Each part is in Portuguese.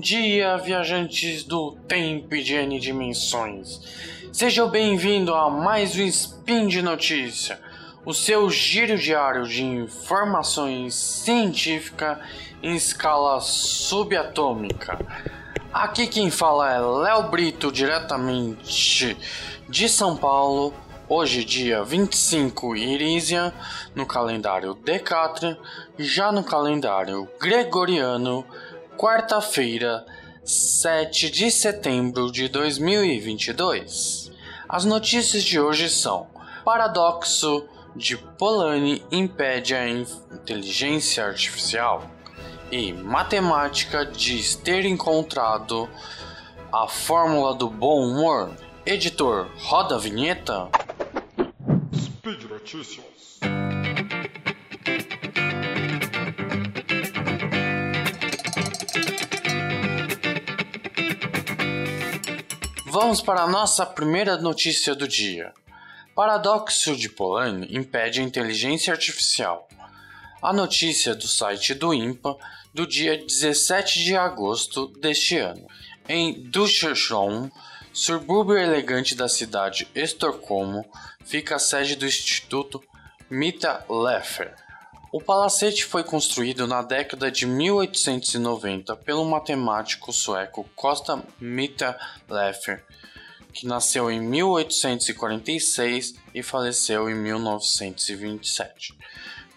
dia, viajantes do tempo e de N dimensões. Seja bem-vindo a mais um Spin de Notícia, o seu giro diário de informações científicas em escala subatômica. Aqui quem fala é Léo Brito, diretamente de São Paulo. Hoje, dia 25 Irisia, no calendário Decatria, já no calendário Gregoriano quarta-feira, 7 de setembro de 2022. As notícias de hoje são: Paradoxo de Polanyi impede a inteligência artificial e matemática diz ter encontrado a fórmula do bom humor. Editor, roda a vinheta. Speed Notícias. Vamos para a nossa primeira notícia do dia. Paradoxo de Polanyi impede a inteligência artificial. A notícia do site do INPA do dia 17 de agosto deste ano. Em Duschenschom, subúrbio elegante da cidade Estocolmo, fica a sede do Instituto Mita Leffer. O palacete foi construído na década de 1890 pelo matemático sueco Costa Mita Leffer, que nasceu em 1846 e faleceu em 1927,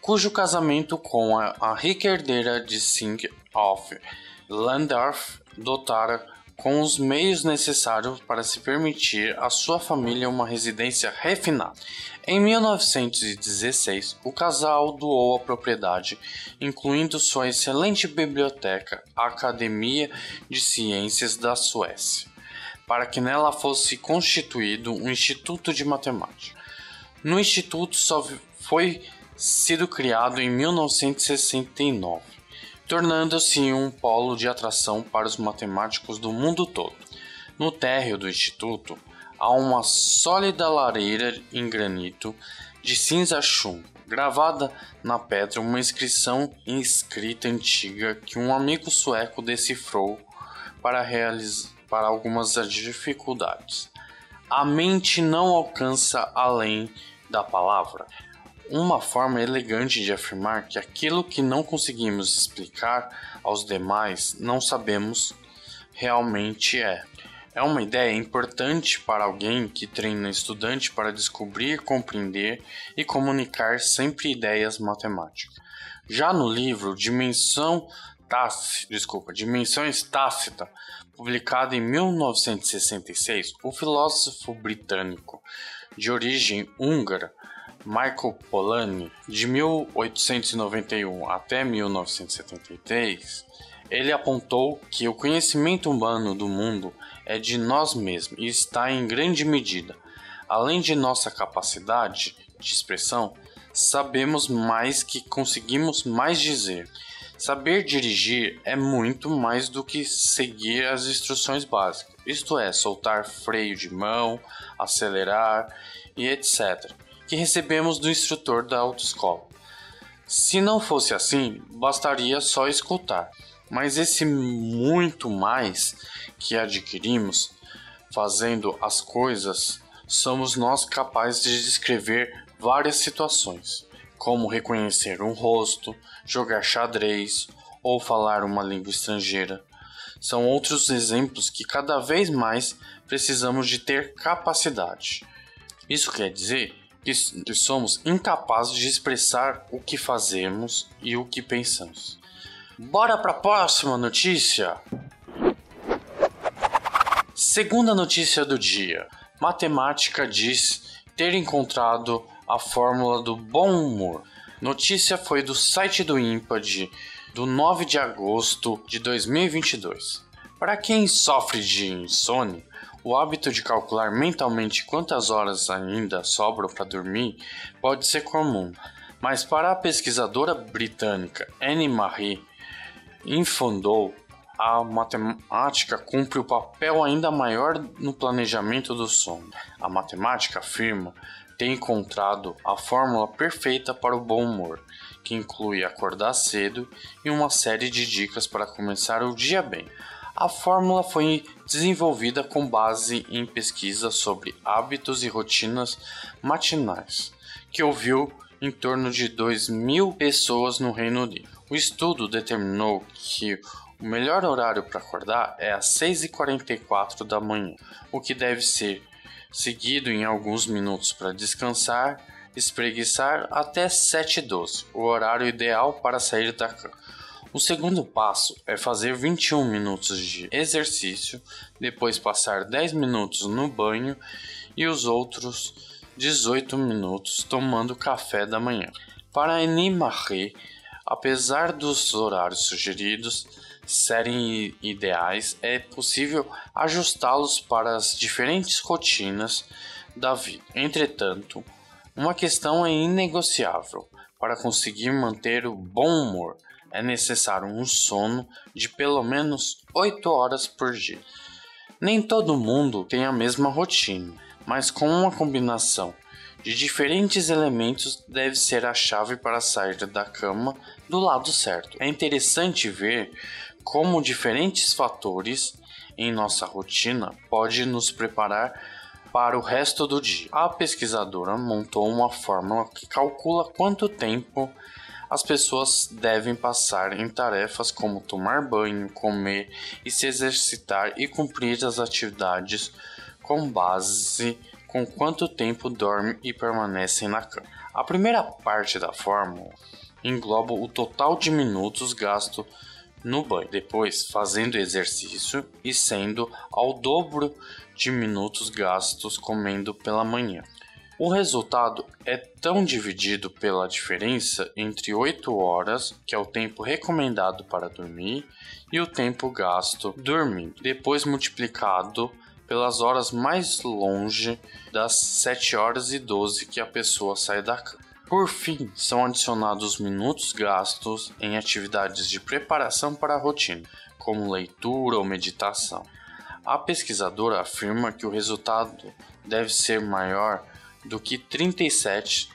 cujo casamento com a, a rica herdeira de Sing of Landorf dotara com os meios necessários para se permitir à sua família uma residência refinada. Em 1916, o casal doou a propriedade, incluindo sua excelente biblioteca, à Academia de Ciências da Suécia, para que nela fosse constituído um instituto de matemática. No instituto só foi sido criado em 1969 tornando-se um polo de atração para os matemáticos do mundo todo. No térreo do instituto há uma sólida lareira em granito de cinza chumbo, gravada na pedra uma inscrição em escrita antiga que um amigo sueco decifrou para, para algumas dificuldades. A mente não alcança além da palavra uma forma elegante de afirmar que aquilo que não conseguimos explicar aos demais não sabemos realmente é. É uma ideia importante para alguém que treina estudante para descobrir, compreender e comunicar sempre ideias matemáticas. Já no livro Dimensão Tácita, desculpa, Dimensões Tácita, publicado em 1966, o filósofo britânico de origem húngara Michael Polanyi, de 1891 até 1973, ele apontou que o conhecimento humano do mundo é de nós mesmos e está em grande medida. Além de nossa capacidade de expressão, sabemos mais que conseguimos mais dizer. Saber dirigir é muito mais do que seguir as instruções básicas, isto é, soltar freio de mão, acelerar e etc que recebemos do instrutor da autoescola. Se não fosse assim, bastaria só escutar, mas esse muito mais que adquirimos fazendo as coisas, somos nós capazes de descrever várias situações, como reconhecer um rosto, jogar xadrez ou falar uma língua estrangeira. São outros exemplos que cada vez mais precisamos de ter capacidade. Isso quer dizer que somos incapazes de expressar o que fazemos e o que pensamos. Bora para a próxima notícia! Segunda notícia do dia: Matemática diz ter encontrado a fórmula do bom humor. Notícia foi do site do IMPAD do 9 de agosto de 2022. Para quem sofre de insônia, o hábito de calcular mentalmente quantas horas ainda sobram para dormir pode ser comum, mas para a pesquisadora britânica Anne Marie Infundou, a matemática cumpre o um papel ainda maior no planejamento do sono. A matemática afirma ter encontrado a fórmula perfeita para o bom humor, que inclui acordar cedo e uma série de dicas para começar o dia bem. A fórmula foi desenvolvida com base em pesquisas sobre hábitos e rotinas matinais, que ouviu em torno de 2 mil pessoas no Reino Unido. O estudo determinou que o melhor horário para acordar é às 6h44 da manhã, o que deve ser seguido em alguns minutos para descansar, espreguiçar até 7h12, o horário ideal para sair da cama. O segundo passo é fazer 21 minutos de exercício, depois passar 10 minutos no banho e os outros 18 minutos tomando café da manhã. Para Animarre, apesar dos horários sugeridos serem ideais, é possível ajustá-los para as diferentes rotinas da vida. Entretanto, uma questão é inegociável: para conseguir manter o bom humor é necessário um sono de pelo menos 8 horas por dia. Nem todo mundo tem a mesma rotina, mas com uma combinação de diferentes elementos deve ser a chave para sair da cama do lado certo. É interessante ver como diferentes fatores em nossa rotina podem nos preparar para o resto do dia. A pesquisadora montou uma fórmula que calcula quanto tempo as pessoas devem passar em tarefas como tomar banho, comer e se exercitar e cumprir as atividades com base com quanto tempo dorme e permanecem na cama. A primeira parte da fórmula engloba o total de minutos gasto no banho, depois fazendo exercício e sendo ao dobro de minutos gastos comendo pela manhã. O resultado é tão dividido pela diferença entre 8 horas, que é o tempo recomendado para dormir, e o tempo gasto dormindo, depois multiplicado pelas horas mais longe das 7 horas e 12 que a pessoa sai da cama. Por fim, são adicionados minutos gastos em atividades de preparação para a rotina, como leitura ou meditação. A pesquisadora afirma que o resultado deve ser maior do que 37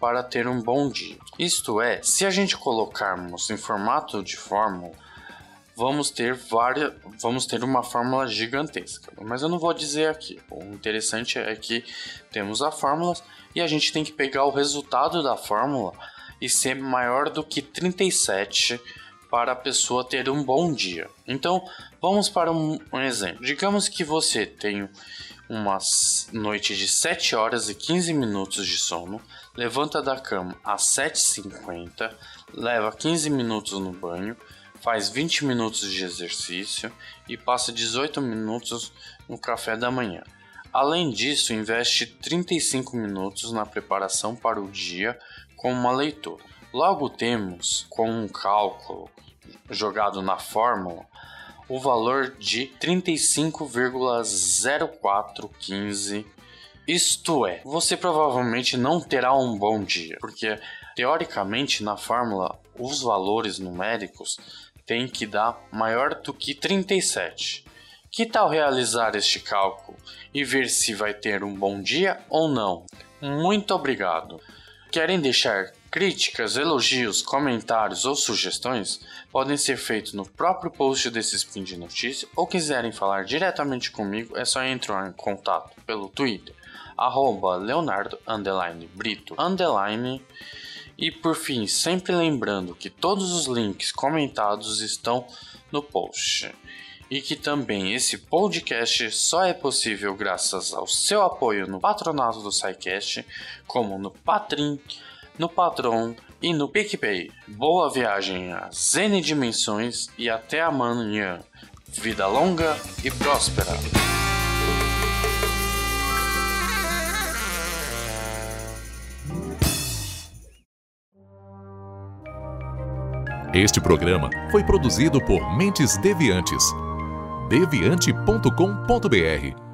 para ter um bom dia. Isto é, se a gente colocarmos em formato de fórmula, vamos ter várias, vamos ter uma fórmula gigantesca. Mas eu não vou dizer aqui. O interessante é que temos a fórmula e a gente tem que pegar o resultado da fórmula e ser maior do que 37 para a pessoa ter um bom dia. Então, vamos para um, um exemplo. Digamos que você tem uma noite de 7 horas e 15 minutos de sono, levanta da cama às 7h50, leva 15 minutos no banho, faz 20 minutos de exercício e passa 18 minutos no café da manhã. Além disso, investe 35 minutos na preparação para o dia com uma leitura. Logo temos, com um cálculo jogado na fórmula, o valor de 35,0415. Isto é, você provavelmente não terá um bom dia, porque teoricamente na fórmula os valores numéricos têm que dar maior do que 37. Que tal realizar este cálculo e ver se vai ter um bom dia ou não? Muito obrigado. Querem deixar Críticas, elogios, comentários ou sugestões podem ser feitos no próprio post desse Spin de Notícia ou quiserem falar diretamente comigo é só entrar em contato pelo Twitter arroba Leonardo Brito e por fim, sempre lembrando que todos os links comentados estão no post e que também esse podcast só é possível graças ao seu apoio no patronato do SciCast, como no Patrim, no Patron e no PicPay. Boa viagem às N dimensões e até amanhã. Vida longa e próspera. Este programa foi produzido por Mentes Deviantes. deviante.com.br